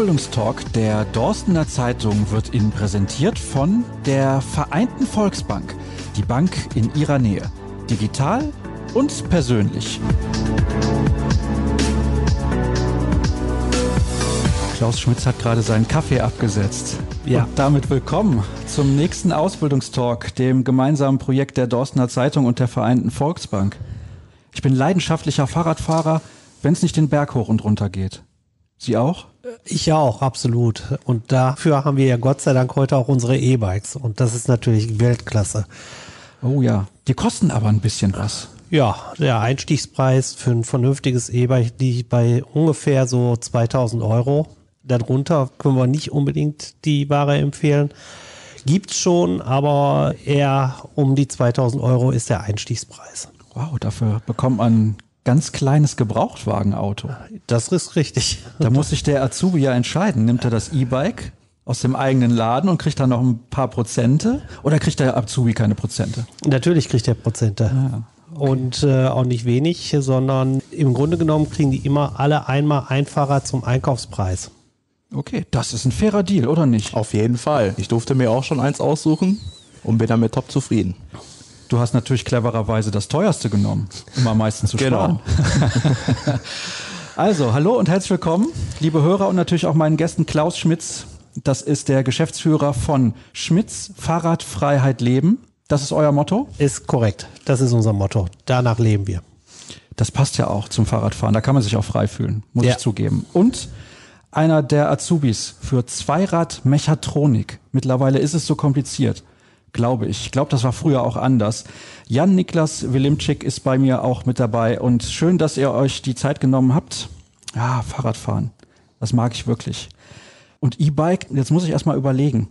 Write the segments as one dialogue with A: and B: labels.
A: Ausbildungstalk der Dorstener Zeitung wird Ihnen präsentiert von der Vereinten Volksbank, die Bank in Ihrer Nähe. Digital und persönlich. Klaus Schmitz hat gerade seinen Kaffee abgesetzt. Ja. Und damit willkommen zum nächsten Ausbildungstalk, dem gemeinsamen Projekt der Dorstener Zeitung und der Vereinten Volksbank. Ich bin leidenschaftlicher Fahrradfahrer, wenn es nicht den Berg hoch und runter geht. Sie auch?
B: Ich auch, absolut. Und dafür haben wir ja Gott sei Dank heute auch unsere E-Bikes. Und das ist natürlich Weltklasse.
A: Oh ja. Die kosten aber ein bisschen was.
B: Ja, der Einstiegspreis für ein vernünftiges E-Bike liegt bei ungefähr so 2000 Euro. Darunter können wir nicht unbedingt die Ware empfehlen. Gibt's schon, aber eher um die 2000 Euro ist der Einstiegspreis.
A: Wow, dafür bekommt man ganz kleines Gebrauchtwagenauto.
B: Das ist richtig.
A: Da muss sich der Azubi ja entscheiden. Nimmt er das E-Bike aus dem eigenen Laden und kriegt dann noch ein paar Prozente oder kriegt der Azubi keine Prozente?
B: Natürlich kriegt er Prozente. Ah, okay. Und äh, auch nicht wenig, sondern im Grunde genommen kriegen die immer alle einmal ein Fahrrad zum Einkaufspreis.
A: Okay, das ist ein fairer Deal, oder nicht?
C: Auf jeden Fall. Ich durfte mir auch schon eins aussuchen und bin damit top zufrieden.
A: Du hast natürlich clevererweise das teuerste genommen, um am meisten zu sparen. Genau. also, hallo und herzlich willkommen, liebe Hörer und natürlich auch meinen Gästen Klaus Schmitz. Das ist der Geschäftsführer von Schmitz Fahrradfreiheit Leben. Das ist euer Motto?
B: Ist korrekt. Das ist unser Motto. Danach leben wir.
A: Das passt ja auch zum Fahrradfahren. Da kann man sich auch frei fühlen, muss ja. ich zugeben. Und einer der Azubis für Zweirad-Mechatronik. Mittlerweile ist es so kompliziert. Glaube ich. Ich glaube, das war früher auch anders. Jan Niklas Wilimczyk ist bei mir auch mit dabei und schön, dass ihr euch die Zeit genommen habt. Ja, Fahrradfahren. Das mag ich wirklich. Und E-Bike, jetzt muss ich erstmal überlegen,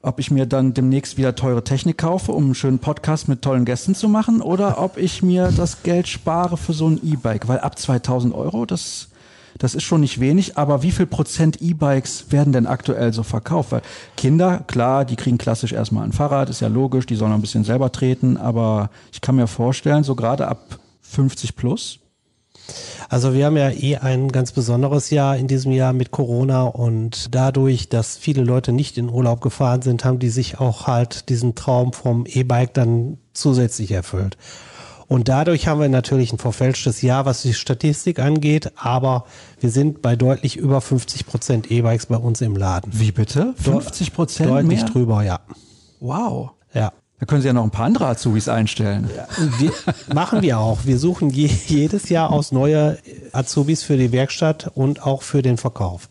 A: ob ich mir dann demnächst wieder teure Technik kaufe, um einen schönen Podcast mit tollen Gästen zu machen, oder ob ich mir das Geld spare für so ein E-Bike, weil ab 2000 Euro, das das ist schon nicht wenig, aber wie viel Prozent E-Bikes werden denn aktuell so verkauft? Weil Kinder, klar, die kriegen klassisch erstmal ein Fahrrad, ist ja logisch, die sollen ein bisschen selber treten, aber ich kann mir vorstellen, so gerade ab 50 plus,
B: also wir haben ja eh ein ganz besonderes Jahr in diesem Jahr mit Corona und dadurch, dass viele Leute nicht in Urlaub gefahren sind, haben die sich auch halt diesen Traum vom E-Bike dann zusätzlich erfüllt. Und dadurch haben wir natürlich ein verfälschtes Jahr, was die Statistik angeht, aber wir sind bei deutlich über 50 Prozent E-Bikes bei uns im Laden.
A: Wie bitte? 50 Prozent
B: Deutlich mehr? drüber, ja.
A: Wow.
B: Ja.
A: Da können Sie ja noch ein paar andere Azubis einstellen. Ja,
B: wir, machen wir auch. Wir suchen je, jedes Jahr aus neue Azubis für die Werkstatt und auch für den Verkauf.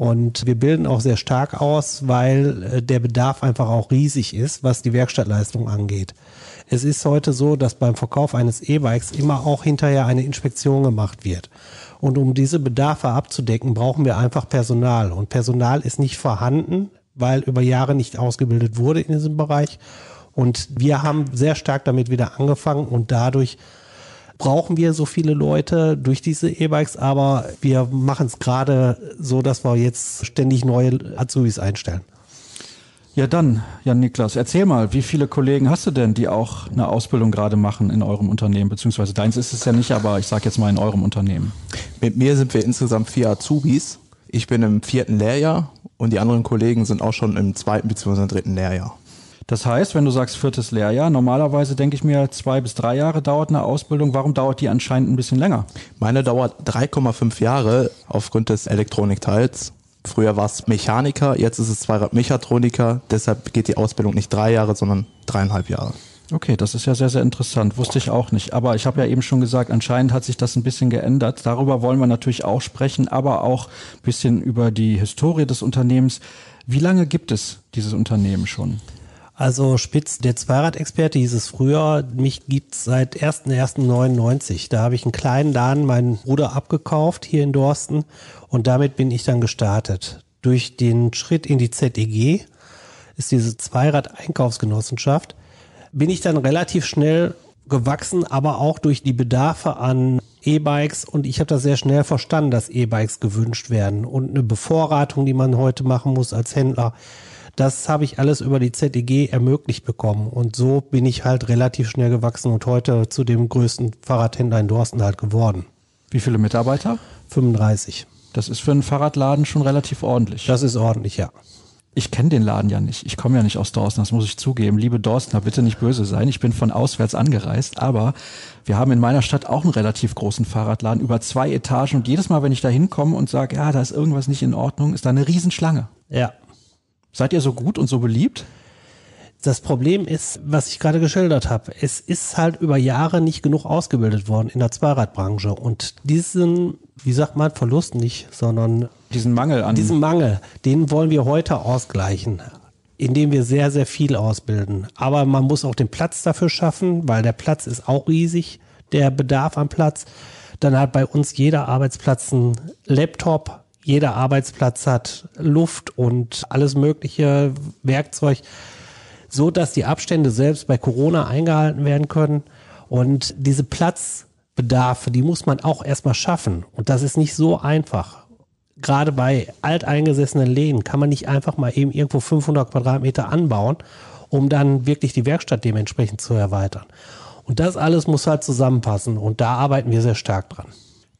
B: Und wir bilden auch sehr stark aus, weil äh, der Bedarf einfach auch riesig ist, was die Werkstattleistung angeht. Es ist heute so, dass beim Verkauf eines E-Bikes immer auch hinterher eine Inspektion gemacht wird. Und um diese Bedarfe abzudecken, brauchen wir einfach Personal. Und Personal ist nicht vorhanden, weil über Jahre nicht ausgebildet wurde in diesem Bereich. Und wir haben sehr stark damit wieder angefangen und dadurch brauchen wir so viele Leute durch diese E-Bikes, aber wir machen es gerade so, dass wir jetzt ständig neue Azubis einstellen.
A: Ja, dann, Jan Niklas, erzähl mal, wie viele Kollegen hast du denn, die auch eine Ausbildung gerade machen in eurem Unternehmen? Beziehungsweise deins ist es ja nicht, aber ich sage jetzt mal in eurem Unternehmen.
C: Mit mir sind wir insgesamt vier Azubis. Ich bin im vierten Lehrjahr und die anderen Kollegen sind auch schon im zweiten bzw. dritten Lehrjahr.
A: Das heißt, wenn du sagst viertes Lehrjahr, normalerweise denke ich mir, zwei bis drei Jahre dauert eine Ausbildung. Warum dauert die anscheinend ein bisschen länger?
C: Meine dauert 3,5 Jahre aufgrund des Elektronikteils. Früher war es Mechaniker, jetzt ist es Zweirad-Mechatroniker. Deshalb geht die Ausbildung nicht drei Jahre, sondern dreieinhalb Jahre.
A: Okay, das ist ja sehr, sehr interessant. Wusste ich auch nicht. Aber ich habe ja eben schon gesagt, anscheinend hat sich das ein bisschen geändert. Darüber wollen wir natürlich auch sprechen, aber auch ein bisschen über die Historie des Unternehmens. Wie lange gibt es dieses Unternehmen schon?
B: Also Spitz, der Zweiradexperte hieß es früher, mich gibt's seit 1.1.99. Da habe ich einen kleinen Laden meinen Bruder abgekauft hier in Dorsten und damit bin ich dann gestartet. Durch den Schritt in die ZEG ist diese Zweirad-Einkaufsgenossenschaft, bin ich dann relativ schnell gewachsen, aber auch durch die Bedarfe an E-Bikes und ich habe das sehr schnell verstanden, dass E-Bikes gewünscht werden und eine Bevorratung, die man heute machen muss als Händler das habe ich alles über die ZEG ermöglicht bekommen. Und so bin ich halt relativ schnell gewachsen und heute zu dem größten Fahrradhändler in Dorsten halt geworden.
A: Wie viele Mitarbeiter?
B: 35.
A: Das ist für einen Fahrradladen schon relativ ordentlich.
B: Das ist ordentlich, ja.
A: Ich kenne den Laden ja nicht. Ich komme ja nicht aus Dorsten, das muss ich zugeben. Liebe Dorstner, bitte nicht böse sein. Ich bin von auswärts angereist, aber wir haben in meiner Stadt auch einen relativ großen Fahrradladen über zwei Etagen und jedes Mal, wenn ich da hinkomme und sage, ja, da ist irgendwas nicht in Ordnung, ist da eine Riesenschlange.
B: Ja.
A: Seid ihr so gut und so beliebt?
B: Das Problem ist, was ich gerade geschildert habe, es ist halt über Jahre nicht genug ausgebildet worden in der Zweiradbranche und diesen, wie sagt man, Verlust nicht, sondern
A: diesen Mangel an
B: diesen Mangel, den wollen wir heute ausgleichen, indem wir sehr sehr viel ausbilden. Aber man muss auch den Platz dafür schaffen, weil der Platz ist auch riesig, der Bedarf am Platz. Dann hat bei uns jeder Arbeitsplatz einen Laptop, jeder Arbeitsplatz hat Luft und alles mögliche Werkzeug so dass die Abstände selbst bei Corona eingehalten werden können. Und diese Platzbedarfe, die muss man auch erstmal schaffen. Und das ist nicht so einfach. Gerade bei alteingesessenen Läden kann man nicht einfach mal eben irgendwo 500 Quadratmeter anbauen, um dann wirklich die Werkstatt dementsprechend zu erweitern. Und das alles muss halt zusammenpassen. Und da arbeiten wir sehr stark dran.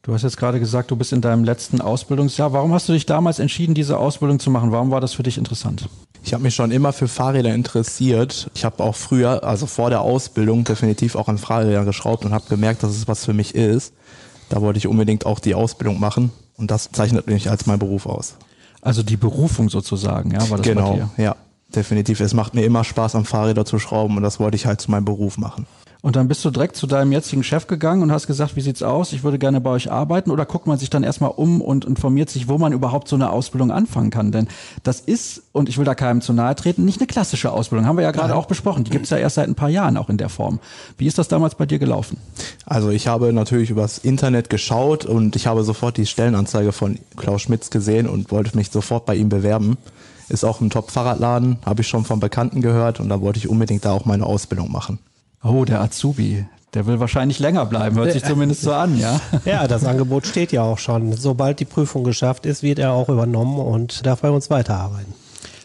A: Du hast jetzt gerade gesagt, du bist in deinem letzten Ausbildungsjahr. Warum hast du dich damals entschieden, diese Ausbildung zu machen? Warum war das für dich interessant?
C: Ich habe mich schon immer für Fahrräder interessiert. Ich habe auch früher, also vor der Ausbildung, definitiv auch an Fahrrädern geschraubt und habe gemerkt, dass es was für mich ist. Da wollte ich unbedingt auch die Ausbildung machen und das zeichnet mich als mein Beruf aus.
A: Also die Berufung sozusagen, ja, war das
C: genau,
A: bei dir?
C: ja, definitiv. Es macht mir immer Spaß, am Fahrräder zu schrauben und das wollte ich halt zu meinem Beruf machen.
A: Und dann bist du direkt zu deinem jetzigen Chef gegangen und hast gesagt, wie sieht's aus? Ich würde gerne bei euch arbeiten. Oder guckt man sich dann erstmal um und informiert sich, wo man überhaupt so eine Ausbildung anfangen kann? Denn das ist, und ich will da keinem zu nahe treten, nicht eine klassische Ausbildung. Haben wir ja gerade auch besprochen. Die gibt's ja erst seit ein paar Jahren auch in der Form. Wie ist das damals bei dir gelaufen?
C: Also ich habe natürlich übers Internet geschaut und ich habe sofort die Stellenanzeige von Klaus Schmitz gesehen und wollte mich sofort bei ihm bewerben. Ist auch ein Top-Fahrradladen, habe ich schon von Bekannten gehört und da wollte ich unbedingt da auch meine Ausbildung machen.
A: Oh, der Azubi. Der will wahrscheinlich länger bleiben, hört sich zumindest so an, ja?
B: Ja, das Angebot steht ja auch schon. Sobald die Prüfung geschafft ist, wird er auch übernommen und darf bei uns weiterarbeiten.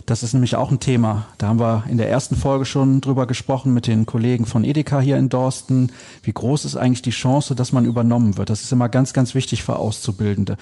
A: Das ist nämlich auch ein Thema. Da haben wir in der ersten Folge schon drüber gesprochen mit den Kollegen von Edeka hier in Dorsten. Wie groß ist eigentlich die Chance, dass man übernommen wird? Das ist immer ganz, ganz wichtig für Auszubildende.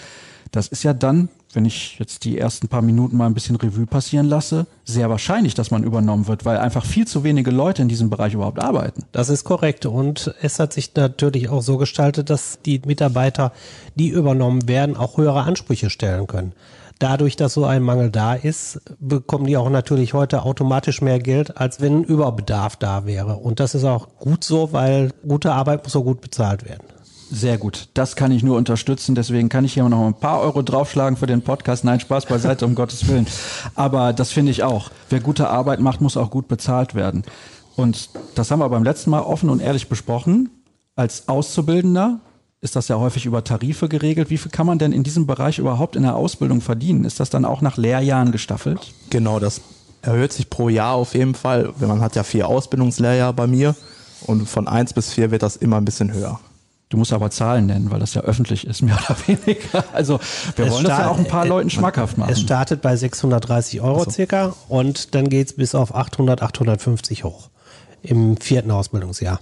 A: Das ist ja dann, wenn ich jetzt die ersten paar Minuten mal ein bisschen Revue passieren lasse, sehr wahrscheinlich, dass man übernommen wird, weil einfach viel zu wenige Leute in diesem Bereich überhaupt arbeiten.
B: Das ist korrekt. Und es hat sich natürlich auch so gestaltet, dass die Mitarbeiter, die übernommen werden, auch höhere Ansprüche stellen können. Dadurch, dass so ein Mangel da ist, bekommen die auch natürlich heute automatisch mehr Geld, als wenn Überbedarf da wäre. Und das ist auch gut so, weil gute Arbeit muss so gut bezahlt werden.
A: Sehr gut. Das kann ich nur unterstützen. Deswegen kann ich hier noch ein paar Euro draufschlagen für den Podcast. Nein, Spaß beiseite, um Gottes Willen. Aber das finde ich auch. Wer gute Arbeit macht, muss auch gut bezahlt werden. Und das haben wir beim letzten Mal offen und ehrlich besprochen. Als Auszubildender ist das ja häufig über Tarife geregelt. Wie viel kann man denn in diesem Bereich überhaupt in der Ausbildung verdienen? Ist das dann auch nach Lehrjahren gestaffelt?
C: Genau, das erhöht sich pro Jahr auf jeden Fall. Man hat ja vier Ausbildungslehrjahre bei mir und von eins bis vier wird das immer ein bisschen höher.
A: Du musst aber Zahlen nennen, weil das ja öffentlich ist, mehr oder weniger. Also wir es wollen das ja auch ein paar Leuten schmackhaft machen.
B: Es startet bei 630 Euro so. circa und dann geht's bis auf 800, 850 hoch im vierten Ausbildungsjahr.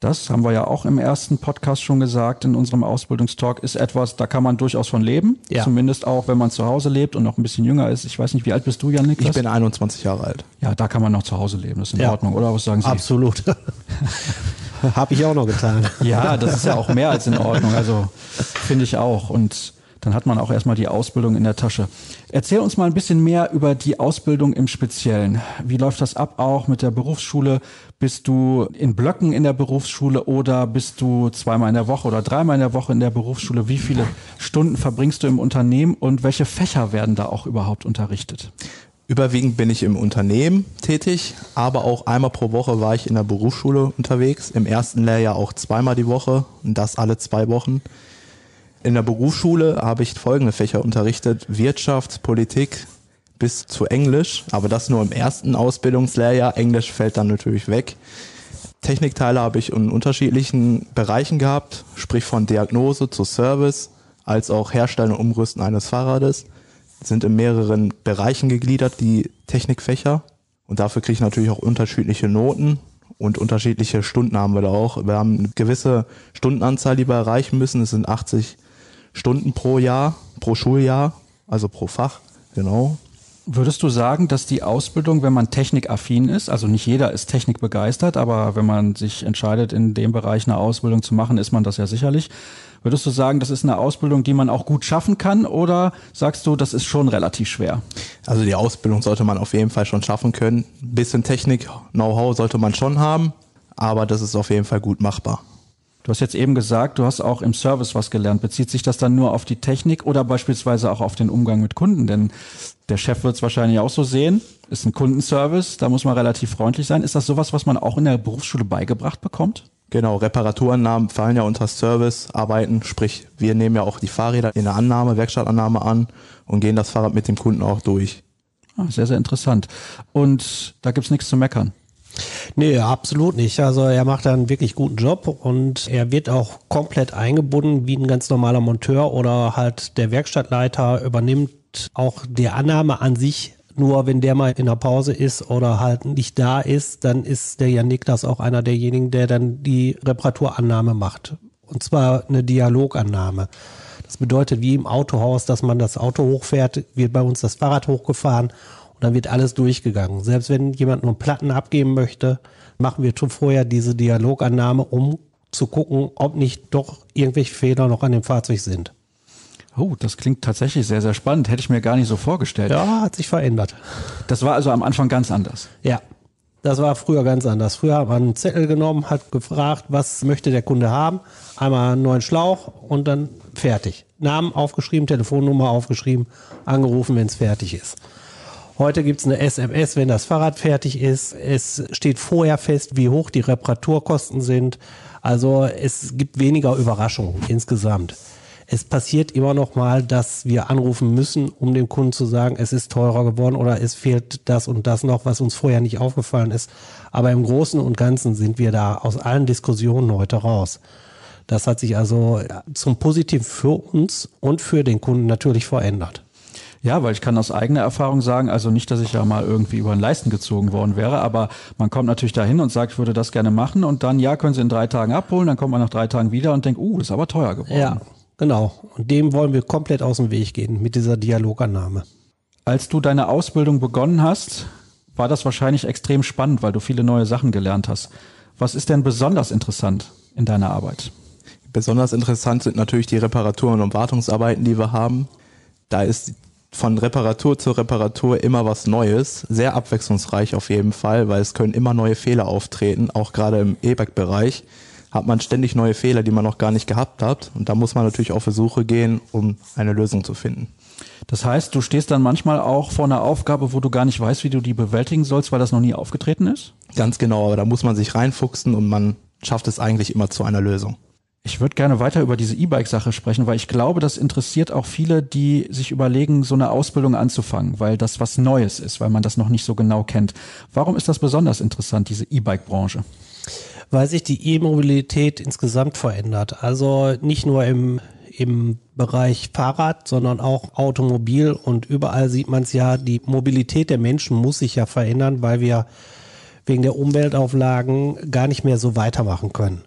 A: Das haben wir ja auch im ersten Podcast schon gesagt, in unserem Ausbildungstalk ist etwas, da kann man durchaus von leben. Ja. Zumindest auch, wenn man zu Hause lebt und noch ein bisschen jünger ist. Ich weiß nicht, wie alt bist du, Jan Niklas?
C: Ich bin 21 Jahre alt.
A: Ja, da kann man noch zu Hause leben. Das ist in ja. Ordnung, oder? Was sagen Sie?
B: Absolut. Habe ich auch noch getan.
A: Ja, das ist ja auch mehr als in Ordnung. Also finde ich auch. Und dann hat man auch erstmal die Ausbildung in der Tasche. Erzähl uns mal ein bisschen mehr über die Ausbildung im Speziellen. Wie läuft das ab auch mit der Berufsschule? Bist du in Blöcken in der Berufsschule oder bist du zweimal in der Woche oder dreimal in der Woche in der Berufsschule? Wie viele Stunden verbringst du im Unternehmen und welche Fächer werden da auch überhaupt unterrichtet?
C: Überwiegend bin ich im Unternehmen tätig, aber auch einmal pro Woche war ich in der Berufsschule unterwegs. Im ersten Lehrjahr auch zweimal die Woche und das alle zwei Wochen. In der Berufsschule habe ich folgende Fächer unterrichtet. Wirtschaft, Politik bis zu Englisch, aber das nur im ersten Ausbildungslehrjahr. Englisch fällt dann natürlich weg. Technikteile habe ich in unterschiedlichen Bereichen gehabt, sprich von Diagnose zu Service, als auch Herstellen und Umrüsten eines Fahrrades sind in mehreren Bereichen gegliedert, die Technikfächer. Und dafür kriege ich natürlich auch unterschiedliche Noten und unterschiedliche Stunden haben wir da auch. Wir haben eine gewisse Stundenanzahl, die wir erreichen müssen. Es sind 80 Stunden pro Jahr, pro Schuljahr, also pro Fach, genau.
A: Würdest du sagen, dass die Ausbildung, wenn man technikaffin ist, also nicht jeder ist technikbegeistert, aber wenn man sich entscheidet, in dem Bereich eine Ausbildung zu machen, ist man das ja sicherlich. Würdest du sagen, das ist eine Ausbildung, die man auch gut schaffen kann oder sagst du, das ist schon relativ schwer?
C: Also die Ausbildung sollte man auf jeden Fall schon schaffen können. Ein bisschen Technik-Know-how sollte man schon haben, aber das ist auf jeden Fall gut machbar.
A: Du hast jetzt eben gesagt, du hast auch im Service was gelernt. Bezieht sich das dann nur auf die Technik oder beispielsweise auch auf den Umgang mit Kunden? Denn der Chef wird es wahrscheinlich auch so sehen. Ist ein Kundenservice, da muss man relativ freundlich sein. Ist das sowas, was man auch in der Berufsschule beigebracht bekommt?
C: Genau, Reparaturannahmen fallen ja unter Servicearbeiten, sprich wir nehmen ja auch die Fahrräder in der Annahme, Werkstattannahme an und gehen das Fahrrad mit dem Kunden auch durch.
A: Ah, sehr, sehr interessant. Und da gibt's nichts zu meckern.
B: Nee, absolut nicht. Also er macht da einen wirklich guten Job und er wird auch komplett eingebunden wie ein ganz normaler Monteur oder halt der Werkstattleiter übernimmt auch die Annahme an sich nur wenn der mal in der Pause ist oder halt nicht da ist, dann ist der Jan Niklas auch einer derjenigen, der dann die Reparaturannahme macht. Und zwar eine Dialogannahme. Das bedeutet wie im Autohaus, dass man das Auto hochfährt, wird bei uns das Fahrrad hochgefahren und dann wird alles durchgegangen. Selbst wenn jemand nur Platten abgeben möchte, machen wir schon vorher diese Dialogannahme, um zu gucken, ob nicht doch irgendwelche Fehler noch an dem Fahrzeug sind.
A: Oh, das klingt tatsächlich sehr, sehr spannend. Hätte ich mir gar nicht so vorgestellt.
B: Ja, hat sich verändert.
A: Das war also am Anfang ganz anders.
B: Ja, das war früher ganz anders. Früher hat man einen Zettel genommen, hat gefragt, was möchte der Kunde haben. Einmal einen neuen Schlauch und dann fertig. Namen aufgeschrieben, Telefonnummer aufgeschrieben, angerufen, wenn es fertig ist. Heute gibt's eine SMS, wenn das Fahrrad fertig ist. Es steht vorher fest, wie hoch die Reparaturkosten sind. Also es gibt weniger Überraschungen insgesamt. Es passiert immer noch mal, dass wir anrufen müssen, um dem Kunden zu sagen, es ist teurer geworden oder es fehlt das und das noch, was uns vorher nicht aufgefallen ist. Aber im Großen und Ganzen sind wir da aus allen Diskussionen heute raus. Das hat sich also zum Positiven für uns und für den Kunden natürlich verändert.
A: Ja, weil ich kann aus eigener Erfahrung sagen, also nicht, dass ich ja mal irgendwie über den Leisten gezogen worden wäre, aber man kommt natürlich dahin und sagt, ich würde das gerne machen und dann, ja, können Sie in drei Tagen abholen, dann kommt man nach drei Tagen wieder und denkt, uh, ist aber teuer geworden.
B: Ja, genau. Und dem wollen wir komplett aus dem Weg gehen mit dieser Dialogannahme.
A: Als du deine Ausbildung begonnen hast, war das wahrscheinlich extrem spannend, weil du viele neue Sachen gelernt hast. Was ist denn besonders interessant in deiner Arbeit?
C: Besonders interessant sind natürlich die Reparaturen und Wartungsarbeiten, die wir haben. Da ist von Reparatur zu Reparatur immer was Neues. Sehr abwechslungsreich auf jeden Fall, weil es können immer neue Fehler auftreten. Auch gerade im E-Bike-Bereich hat man ständig neue Fehler, die man noch gar nicht gehabt hat. Und da muss man natürlich auf Versuche gehen, um eine Lösung zu finden.
A: Das heißt, du stehst dann manchmal auch vor einer Aufgabe, wo du gar nicht weißt, wie du die bewältigen sollst, weil das noch nie aufgetreten ist?
C: Ganz genau, aber da muss man sich reinfuchsen und man schafft es eigentlich immer zu einer Lösung.
A: Ich würde gerne weiter über diese E-Bike-Sache sprechen, weil ich glaube, das interessiert auch viele, die sich überlegen, so eine Ausbildung anzufangen, weil das was Neues ist, weil man das noch nicht so genau kennt. Warum ist das besonders interessant, diese E-Bike-Branche?
B: Weil sich die E-Mobilität insgesamt verändert. Also nicht nur im, im Bereich Fahrrad, sondern auch Automobil und überall sieht man es ja, die Mobilität der Menschen muss sich ja verändern, weil wir wegen der Umweltauflagen gar nicht mehr so weitermachen können.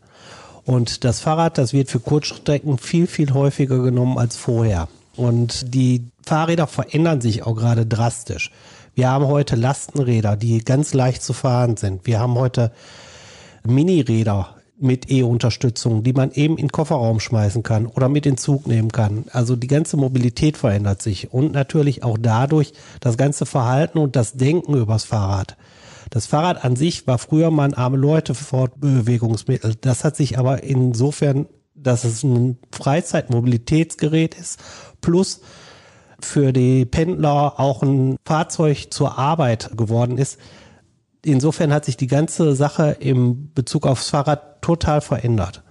B: Und das Fahrrad, das wird für Kurzstrecken viel, viel häufiger genommen als vorher. Und die Fahrräder verändern sich auch gerade drastisch. Wir haben heute Lastenräder, die ganz leicht zu fahren sind. Wir haben heute Miniräder mit E-Unterstützung, die man eben in den Kofferraum schmeißen kann oder mit in Zug nehmen kann. Also die ganze Mobilität verändert sich und natürlich auch dadurch das ganze Verhalten und das Denken übers Fahrrad. Das Fahrrad an sich war früher mal ein arme Leute Fortbewegungsmittel. Das hat sich aber insofern, dass es ein Freizeitmobilitätsgerät ist, plus für die Pendler auch ein Fahrzeug zur Arbeit geworden ist. Insofern hat sich die ganze Sache im Bezug aufs Fahrrad total verändert.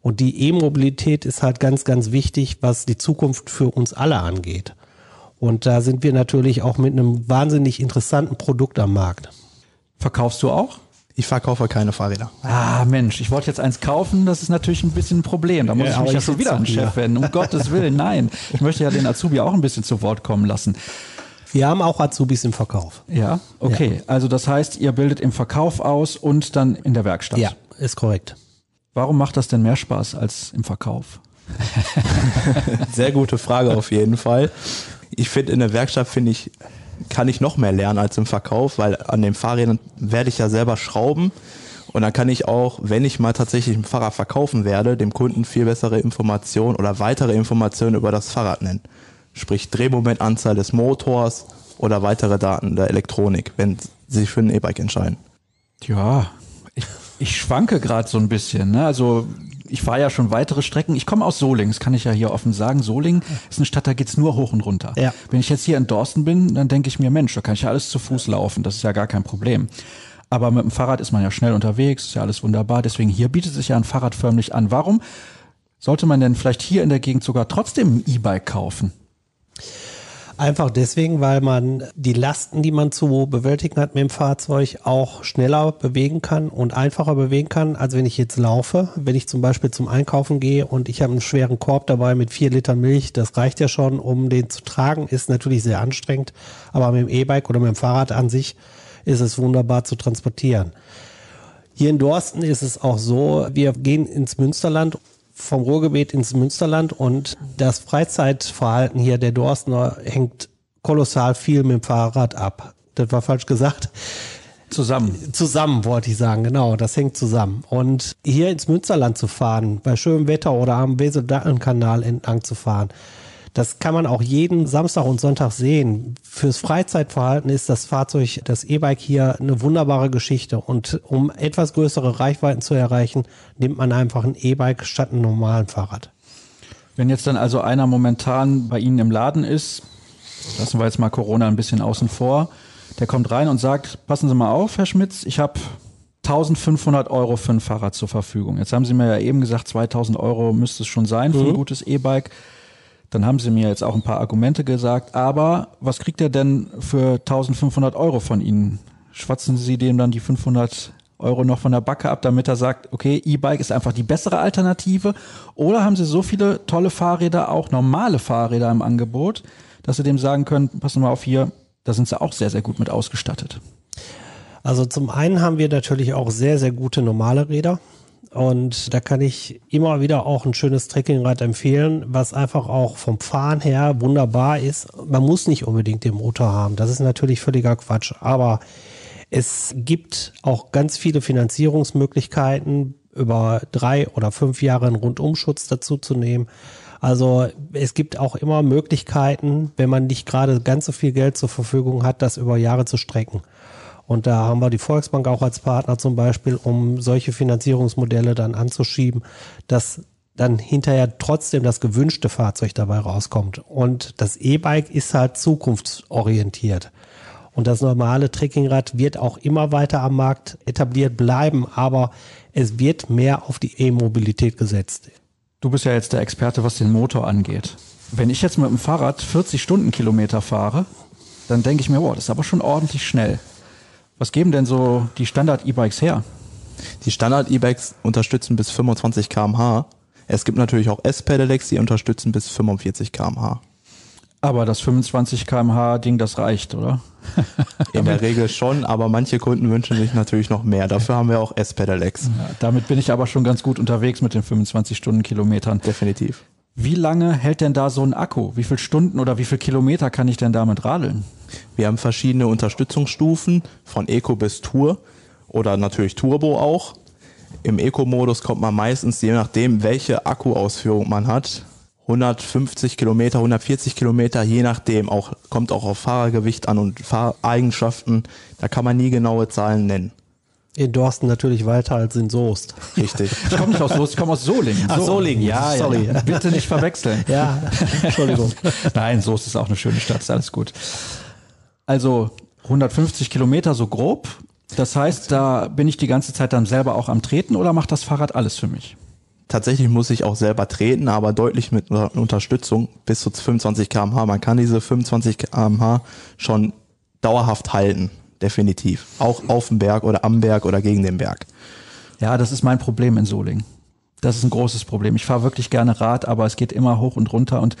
B: Und die E-Mobilität ist halt ganz, ganz wichtig, was die Zukunft für uns alle angeht. Und da sind wir natürlich auch mit einem wahnsinnig interessanten Produkt am Markt.
A: Verkaufst du auch?
C: Ich verkaufe keine Fahrräder.
A: Ah, Mensch, ich wollte jetzt eins kaufen, das ist natürlich ein bisschen ein Problem. Da muss ja, ich mich ja schon wieder an den Chef wenden. Um Gottes Willen, nein. Ich möchte ja den Azubi auch ein bisschen zu Wort kommen lassen.
B: Wir haben auch Azubis im Verkauf.
A: Ja, okay. Ja. Also das heißt, ihr bildet im Verkauf aus und dann in der Werkstatt.
B: Ja, ist korrekt.
A: Warum macht das denn mehr Spaß als im Verkauf?
C: Sehr gute Frage auf jeden Fall. Ich finde, in der Werkstatt finde ich, kann ich noch mehr lernen als im Verkauf, weil an den Fahrrädern werde ich ja selber schrauben. Und dann kann ich auch, wenn ich mal tatsächlich ein Fahrrad verkaufen werde, dem Kunden viel bessere Informationen oder weitere Informationen über das Fahrrad nennen. Sprich Drehmomentanzahl des Motors oder weitere Daten der Elektronik, wenn sie sich für ein E-Bike entscheiden.
A: Ja, ich, ich schwanke gerade so ein bisschen. Ne? Also ich fahre ja schon weitere Strecken. Ich komme aus Solingen, das kann ich ja hier offen sagen. Solingen ist eine Stadt, da geht's nur hoch und runter.
B: Ja.
A: Wenn ich jetzt hier in Dorsten bin, dann denke ich mir, Mensch, da kann ich ja alles zu Fuß laufen. Das ist ja gar kein Problem. Aber mit dem Fahrrad ist man ja schnell unterwegs, ist ja alles wunderbar. Deswegen hier bietet sich ja ein Fahrrad förmlich an. Warum sollte man denn vielleicht hier in der Gegend sogar trotzdem ein E-Bike kaufen?
B: Einfach deswegen, weil man die Lasten, die man zu bewältigen hat mit dem Fahrzeug, auch schneller bewegen kann und einfacher bewegen kann, als wenn ich jetzt laufe. Wenn ich zum Beispiel zum Einkaufen gehe und ich habe einen schweren Korb dabei mit vier Litern Milch, das reicht ja schon, um den zu tragen, ist natürlich sehr anstrengend. Aber mit dem E-Bike oder mit dem Fahrrad an sich ist es wunderbar zu transportieren. Hier in Dorsten ist es auch so, wir gehen ins Münsterland vom Ruhrgebiet ins Münsterland und das Freizeitverhalten hier der Dorstner hängt kolossal viel mit dem Fahrrad ab. Das war falsch gesagt.
A: Zusammen.
B: Zusammen wollte ich sagen, genau, das hängt zusammen. Und hier ins Münsterland zu fahren, bei schönem Wetter oder am Wesel-Datteln-Kanal entlang zu fahren, das kann man auch jeden Samstag und Sonntag sehen. Fürs Freizeitverhalten ist das Fahrzeug, das E-Bike hier eine wunderbare Geschichte. Und um etwas größere Reichweiten zu erreichen, nimmt man einfach ein E-Bike statt einem normalen Fahrrad.
A: Wenn jetzt dann also einer momentan bei Ihnen im Laden ist, lassen wir jetzt mal Corona ein bisschen außen vor, der kommt rein und sagt, passen Sie mal auf, Herr Schmitz, ich habe 1500 Euro für ein Fahrrad zur Verfügung. Jetzt haben Sie mir ja eben gesagt, 2000 Euro müsste es schon sein für ein
B: Mhm.
A: gutes E-Bike. Dann haben Sie mir jetzt auch ein paar Argumente gesagt. Aber was kriegt er denn für 1500 Euro von Ihnen? Schwatzen Sie dem dann die 500 Euro noch von der Backe ab, damit er sagt, okay, E-Bike ist einfach die bessere Alternative? Oder haben Sie so viele tolle Fahrräder, auch normale Fahrräder im Angebot, dass Sie dem sagen können, passen wir auf hier, da sind Sie auch sehr, sehr gut mit ausgestattet.
B: Also zum einen haben wir natürlich auch sehr, sehr gute normale Räder. Und da kann ich immer wieder auch ein schönes Trekkingrad empfehlen, was einfach auch vom Fahren her wunderbar ist. Man muss nicht unbedingt den Motor haben. Das ist natürlich völliger Quatsch. Aber es gibt auch ganz viele Finanzierungsmöglichkeiten, über drei oder fünf Jahre einen Rundumschutz dazu zu nehmen. Also es gibt auch immer Möglichkeiten, wenn man nicht gerade ganz so viel Geld zur Verfügung hat, das über Jahre zu strecken. Und da haben wir die Volksbank auch als Partner zum Beispiel, um solche Finanzierungsmodelle dann anzuschieben, dass dann hinterher trotzdem das gewünschte Fahrzeug dabei rauskommt. Und das E-Bike ist halt zukunftsorientiert. Und das normale Trekkingrad wird auch immer weiter am Markt etabliert bleiben, aber es wird mehr auf die E-Mobilität gesetzt.
A: Du bist ja jetzt der Experte, was den Motor angeht. Wenn ich jetzt mit dem Fahrrad 40 Stundenkilometer fahre, dann denke ich mir, wow, das ist aber schon ordentlich schnell. Was geben denn so die Standard-E-Bikes her?
C: Die Standard-E-Bikes unterstützen bis 25 km/h. Es gibt natürlich auch S-Pedelecs, die unterstützen bis 45 km/h.
A: Aber das 25 km/h Ding, das reicht, oder?
C: In der Regel schon, aber manche Kunden wünschen sich natürlich noch mehr. Dafür haben wir auch S-Pedelecs.
A: Ja, damit bin ich aber schon ganz gut unterwegs mit den 25 Stundenkilometern.
C: Definitiv.
A: Wie lange hält denn da so ein Akku? Wie viele Stunden oder wie viele Kilometer kann ich denn damit radeln?
C: Wir haben verschiedene Unterstützungsstufen von Eco bis Tour oder natürlich Turbo auch. Im Eco-Modus kommt man meistens, je nachdem, welche Akkuausführung man hat, 150 Kilometer, 140 Kilometer, je nachdem, auch, kommt auch auf Fahrergewicht an und Fahreigenschaften. Da kann man nie genaue Zahlen nennen.
B: In Dorsten natürlich weiter als in Soest.
C: Richtig.
A: Ich komme nicht aus Soest, ich komme aus Solingen.
B: Ach, Solingen.
A: Ja,
B: Sorry.
A: Ja, bitte nicht verwechseln.
B: Ja, Entschuldigung.
A: Nein, Soest ist auch eine schöne Stadt, ist alles gut. Also 150 Kilometer so grob. Das heißt, da bin ich die ganze Zeit dann selber auch am Treten oder macht das Fahrrad alles für mich?
C: Tatsächlich muss ich auch selber treten, aber deutlich mit Unterstützung bis zu 25 km/h. Man kann diese 25 km/h schon dauerhaft halten, definitiv. Auch auf dem Berg oder am Berg oder gegen den Berg.
A: Ja, das ist mein Problem in Solingen. Das ist ein großes Problem. Ich fahre wirklich gerne Rad, aber es geht immer hoch und runter. Und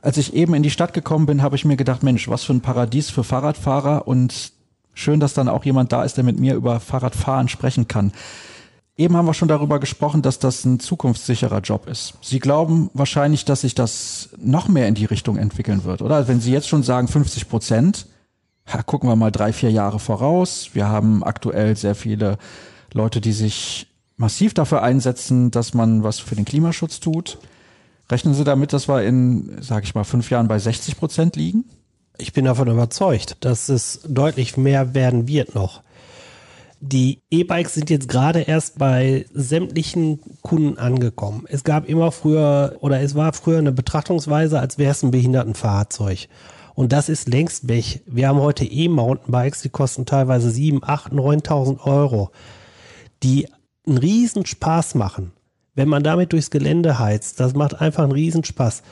A: als ich eben in die Stadt gekommen bin, habe ich mir gedacht, Mensch, was für ein Paradies für Fahrradfahrer und schön, dass dann auch jemand da ist, der mit mir über Fahrradfahren sprechen kann. Eben haben wir schon darüber gesprochen, dass das ein zukunftssicherer Job ist. Sie glauben wahrscheinlich, dass sich das noch mehr in die Richtung entwickeln wird, oder? Wenn Sie jetzt schon sagen 50 Prozent, gucken wir mal drei, vier Jahre voraus. Wir haben aktuell sehr viele Leute, die sich massiv dafür einsetzen, dass man was für den Klimaschutz tut. Rechnen Sie damit, dass wir in, sage ich mal, fünf Jahren bei 60 Prozent liegen?
B: Ich bin davon überzeugt, dass es deutlich mehr werden wird noch. Die E-Bikes sind jetzt gerade erst bei sämtlichen Kunden angekommen. Es gab immer früher oder es war früher eine Betrachtungsweise, als wäre es ein Behindertenfahrzeug. Und das ist längst weg. Wir haben heute E-Mountainbikes, die kosten teilweise 7, 8, 9.000 Euro, die einen riesen Spaß machen. Wenn man damit durchs Gelände heizt, das macht einfach einen riesen Spaß.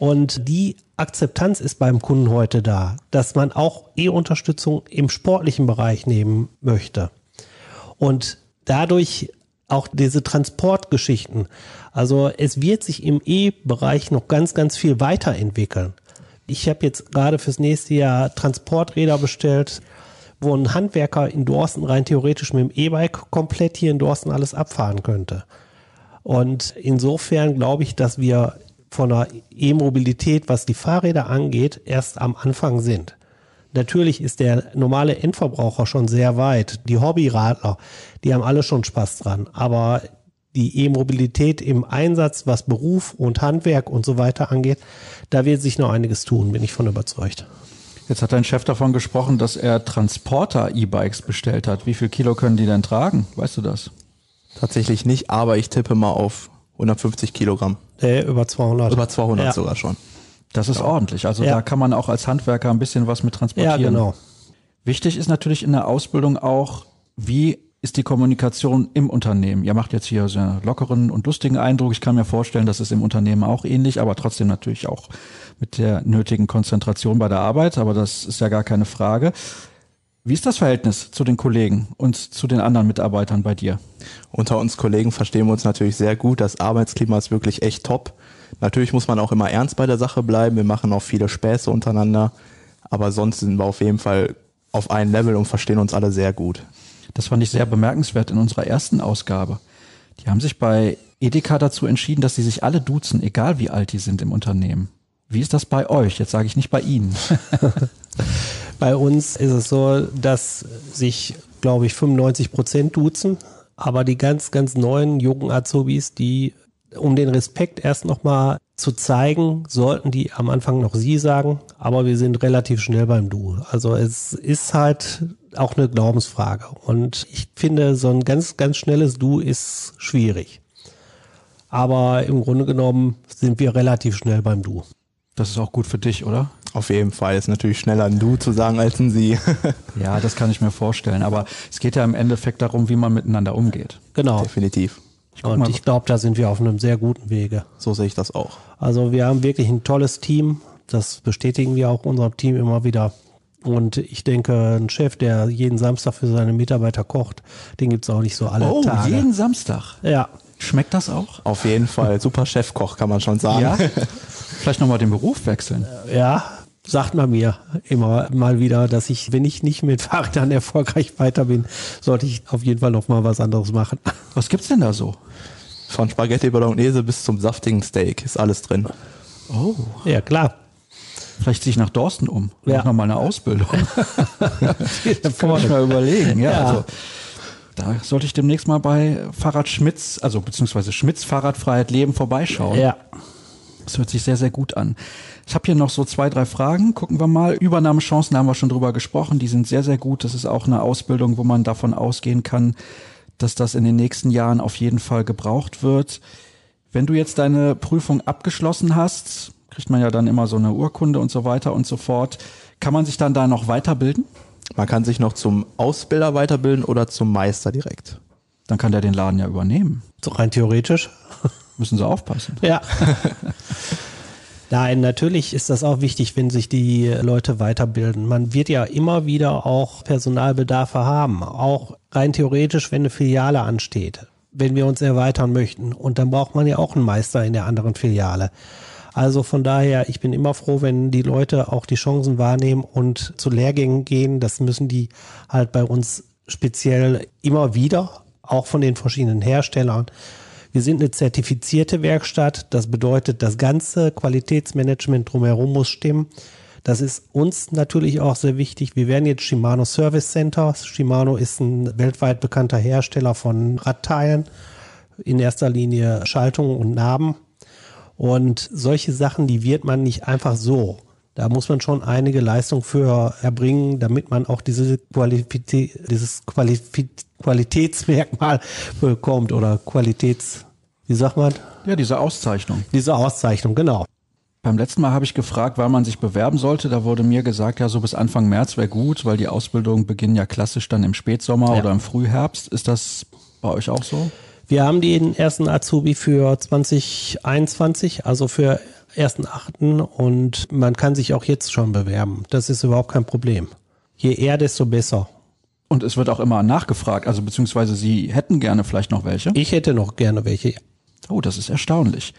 B: Und die Akzeptanz ist beim Kunden heute da, dass man auch E-Unterstützung im sportlichen Bereich nehmen möchte. Und dadurch auch diese Transportgeschichten. Also es wird sich im E-Bereich noch ganz, ganz viel weiterentwickeln. Ich habe jetzt gerade fürs nächste Jahr Transporträder bestellt, wo ein Handwerker in Dorsten rein theoretisch mit dem E-Bike komplett hier in Dorsten alles abfahren könnte. Und insofern glaube ich, dass wir von der E-Mobilität, was die Fahrräder angeht, erst am Anfang sind. Natürlich ist der normale Endverbraucher schon sehr weit. Die Hobbyradler, die haben alle schon Spaß dran. Aber die E-Mobilität im Einsatz, was Beruf und Handwerk und so weiter angeht, da wird sich noch einiges tun, bin ich von überzeugt.
A: Jetzt hat dein Chef davon gesprochen, dass er Transporter-E-Bikes bestellt hat. Wie viel Kilo können die denn tragen? Weißt du das?
C: Tatsächlich nicht, aber ich tippe mal auf 150 Kilogramm.
B: Nee, über 200.
C: Über 200 ja. sogar schon.
A: Das ist ja. ordentlich. Also ja. da kann man auch als Handwerker ein bisschen was mit transportieren. Ja, genau. Wichtig ist natürlich in der Ausbildung auch, wie ist die Kommunikation im Unternehmen? Ihr macht jetzt hier so einen lockeren und lustigen Eindruck. Ich kann mir vorstellen, das ist im Unternehmen auch ähnlich, aber trotzdem natürlich auch mit der nötigen Konzentration bei der Arbeit. Aber das ist ja gar keine Frage. Wie ist das Verhältnis zu den Kollegen und zu den anderen Mitarbeitern bei dir?
C: Unter uns Kollegen verstehen wir uns natürlich sehr gut. Das Arbeitsklima ist wirklich echt top. Natürlich muss man auch immer ernst bei der Sache bleiben. Wir machen auch viele Späße untereinander. Aber sonst sind wir auf jeden Fall auf einem Level und verstehen uns alle sehr gut.
A: Das fand ich sehr bemerkenswert in unserer ersten Ausgabe. Die haben sich bei Edeka dazu entschieden, dass sie sich alle duzen, egal wie alt die sind im Unternehmen. Wie ist das bei euch? Jetzt sage ich nicht bei Ihnen.
B: bei uns ist es so, dass sich, glaube ich, 95 Prozent duzen. Aber die ganz, ganz neuen jungen Azubis, die um den Respekt erst nochmal zu zeigen, sollten die am Anfang noch Sie sagen, aber wir sind relativ schnell beim Du. Also es ist halt auch eine Glaubensfrage. Und ich finde, so ein ganz, ganz schnelles Du ist schwierig. Aber im Grunde genommen sind wir relativ schnell beim Du.
A: Das ist auch gut für dich, oder?
C: Auf jeden Fall. Ist natürlich schneller ein Du zu sagen als ein Sie.
A: ja, das kann ich mir vorstellen. Aber es geht ja im Endeffekt darum, wie man miteinander umgeht.
B: Genau.
C: Definitiv.
B: Ich und ich glaube, da sind wir auf einem sehr guten Wege.
C: So sehe ich das auch.
B: Also wir haben wirklich ein tolles Team. Das bestätigen wir auch unserem Team immer wieder. Und ich denke, ein Chef, der jeden Samstag für seine Mitarbeiter kocht, den gibt es auch nicht so alle oh, Tage.
A: jeden Samstag?
B: Ja.
A: Schmeckt das auch?
C: Auf jeden Fall. Super Chefkoch, kann man schon sagen. Ja.
A: Vielleicht nochmal den Beruf wechseln.
B: Ja, sagt man mir immer mal wieder, dass ich, wenn ich nicht mit Fahrrädern erfolgreich weiter bin, sollte ich auf jeden Fall noch mal was anderes machen.
A: Was gibt's denn da so?
C: Von Spaghetti Bolognese bis zum saftigen Steak ist alles drin.
B: Oh. Ja, klar.
A: Vielleicht ziehe ich nach Dorsten um. Ja. Mach noch mal eine Ausbildung. das kann man mal überlegen. Ja, ja. Also, da sollte ich demnächst mal bei Fahrrad Schmitz, also beziehungsweise Schmitz Fahrradfreiheit Leben vorbeischauen.
B: Ja.
A: Das hört sich sehr, sehr gut an. Ich habe hier noch so zwei, drei Fragen. Gucken wir mal. Übernahmechancen haben wir schon drüber gesprochen. Die sind sehr, sehr gut. Das ist auch eine Ausbildung, wo man davon ausgehen kann, dass das in den nächsten Jahren auf jeden Fall gebraucht wird. Wenn du jetzt deine Prüfung abgeschlossen hast, kriegt man ja dann immer so eine Urkunde und so weiter und so fort. Kann man sich dann da noch weiterbilden?
C: Man kann sich noch zum Ausbilder weiterbilden oder zum Meister direkt.
A: Dann kann der den Laden ja übernehmen.
B: So rein theoretisch.
A: Müssen sie aufpassen.
B: Ja. Nein, natürlich ist das auch wichtig, wenn sich die Leute weiterbilden. Man wird ja immer wieder auch Personalbedarfe haben, auch rein theoretisch, wenn eine Filiale ansteht, wenn wir uns erweitern möchten. Und dann braucht man ja auch einen Meister in der anderen Filiale. Also von daher, ich bin immer froh, wenn die Leute auch die Chancen wahrnehmen und zu Lehrgängen gehen. Das müssen die halt bei uns speziell immer wieder auch von den verschiedenen Herstellern. Wir sind eine zertifizierte Werkstatt. Das bedeutet, das ganze Qualitätsmanagement drumherum muss stimmen. Das ist uns natürlich auch sehr wichtig. Wir werden jetzt Shimano Service Center. Shimano ist ein weltweit bekannter Hersteller von Radteilen, in erster Linie Schaltungen und Narben. Und solche Sachen, die wird man nicht einfach so. Da muss man schon einige Leistung für erbringen, damit man auch diese Qualität, dieses Qualität, Qualitätsmerkmal bekommt oder Qualitäts, wie sagt man?
A: Ja, diese Auszeichnung.
B: Diese Auszeichnung, genau.
A: Beim letzten Mal habe ich gefragt, weil man sich bewerben sollte. Da wurde mir gesagt, ja, so bis Anfang März wäre gut, weil die Ausbildungen beginnen ja klassisch dann im Spätsommer ja. oder im Frühherbst. Ist das bei euch auch so?
B: Wir haben den ersten Azubi für 2021, also für ersten Achten und man kann sich auch jetzt schon bewerben. Das ist überhaupt kein Problem. Je eher, desto besser.
A: Und es wird auch immer nachgefragt, also beziehungsweise Sie hätten gerne vielleicht noch welche?
B: Ich hätte noch gerne welche.
A: Oh, das ist erstaunlich.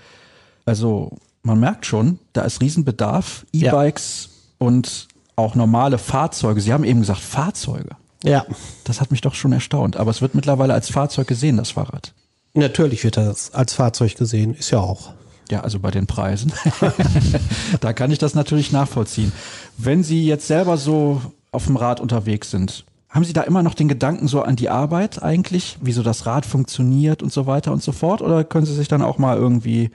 A: Also man merkt schon, da ist Riesenbedarf. E-Bikes ja. und auch normale Fahrzeuge. Sie haben eben gesagt Fahrzeuge.
B: Ja.
A: Das hat mich doch schon erstaunt. Aber es wird mittlerweile als Fahrzeug gesehen, das Fahrrad.
B: Natürlich wird das als Fahrzeug gesehen, ist ja auch.
A: Ja, also bei den Preisen. da kann ich das natürlich nachvollziehen. Wenn Sie jetzt selber so auf dem Rad unterwegs sind, haben Sie da immer noch den Gedanken so an die Arbeit eigentlich, wie so das Rad funktioniert und so weiter und so fort? Oder können Sie sich dann auch mal irgendwie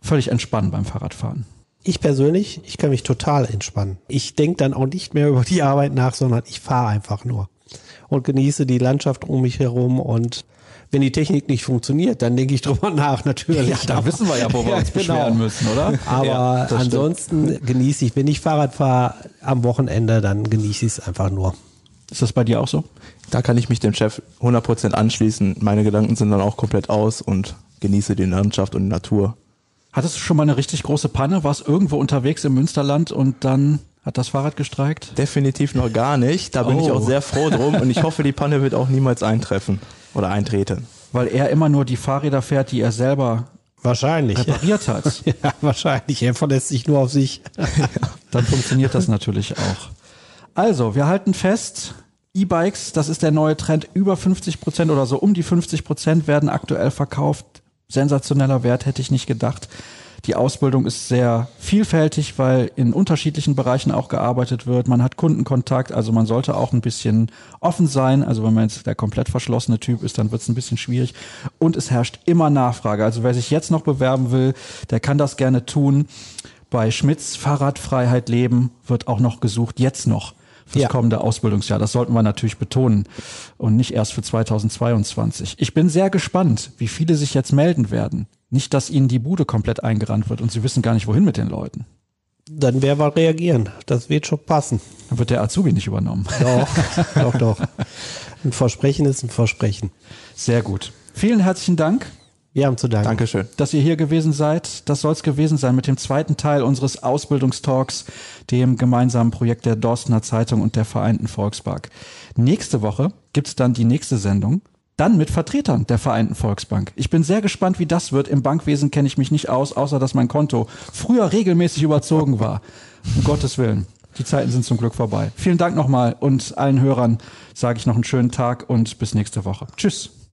A: völlig entspannen beim Fahrradfahren.
B: Ich persönlich, ich kann mich total entspannen. Ich denke dann auch nicht mehr über die Arbeit nach, sondern ich fahre einfach nur und genieße die Landschaft um mich herum und wenn die Technik nicht funktioniert, dann denke ich drüber nach, natürlich. Ja,
A: da wissen wir ja, wo wir uns beschweren genau. müssen, oder?
B: Aber ja, ansonsten stimmt. genieße ich, wenn ich Fahrrad fahre am Wochenende, dann genieße ich es einfach nur.
A: Ist das bei dir auch so?
C: Da kann ich mich dem Chef 100% anschließen. Meine Gedanken sind dann auch komplett aus und genieße die Landschaft und die Natur.
A: Hattest du schon mal eine richtig große Panne? Warst irgendwo unterwegs im Münsterland und dann hat das Fahrrad gestreikt?
C: Definitiv noch gar nicht. Da bin oh. ich auch sehr froh drum und ich hoffe, die Panne wird auch niemals eintreffen oder eintreten.
A: Weil er immer nur die Fahrräder fährt, die er selber
B: wahrscheinlich
A: repariert hat.
B: ja, wahrscheinlich. Er verlässt sich nur auf sich.
A: dann funktioniert das natürlich auch. Also, wir halten fest, E-Bikes, das ist der neue Trend. Über 50 Prozent oder so um die 50 Prozent werden aktuell verkauft sensationeller Wert, hätte ich nicht gedacht. Die Ausbildung ist sehr vielfältig, weil in unterschiedlichen Bereichen auch gearbeitet wird. Man hat Kundenkontakt, also man sollte auch ein bisschen offen sein. Also wenn man jetzt der komplett verschlossene Typ ist, dann wird es ein bisschen schwierig. Und es herrscht immer Nachfrage. Also wer sich jetzt noch bewerben will, der kann das gerne tun. Bei Schmitz Fahrradfreiheit leben wird auch noch gesucht, jetzt noch fürs ja. kommende Ausbildungsjahr. Das sollten wir natürlich betonen und nicht erst für 2022. Ich bin sehr gespannt, wie viele sich jetzt melden werden. Nicht, dass ihnen die Bude komplett eingerannt wird und sie wissen gar nicht, wohin mit den Leuten.
B: Dann werden wir reagieren. Das wird schon passen.
A: Dann wird der Azubi nicht übernommen.
B: Doch, doch, doch. Ein Versprechen ist ein Versprechen.
A: Sehr gut. Vielen herzlichen Dank.
B: Wir haben zu danken.
A: Dankeschön. Dass ihr hier gewesen seid. Das soll es gewesen sein mit dem zweiten Teil unseres Ausbildungstalks, dem gemeinsamen Projekt der Dorstener Zeitung und der Vereinten Volksbank. Nächste Woche gibt's dann die nächste Sendung. Dann mit Vertretern der Vereinten Volksbank. Ich bin sehr gespannt, wie das wird. Im Bankwesen kenne ich mich nicht aus, außer dass mein Konto früher regelmäßig überzogen war. Um Gottes Willen. Die Zeiten sind zum Glück vorbei. Vielen Dank nochmal und allen Hörern sage ich noch einen schönen Tag und bis nächste Woche. Tschüss.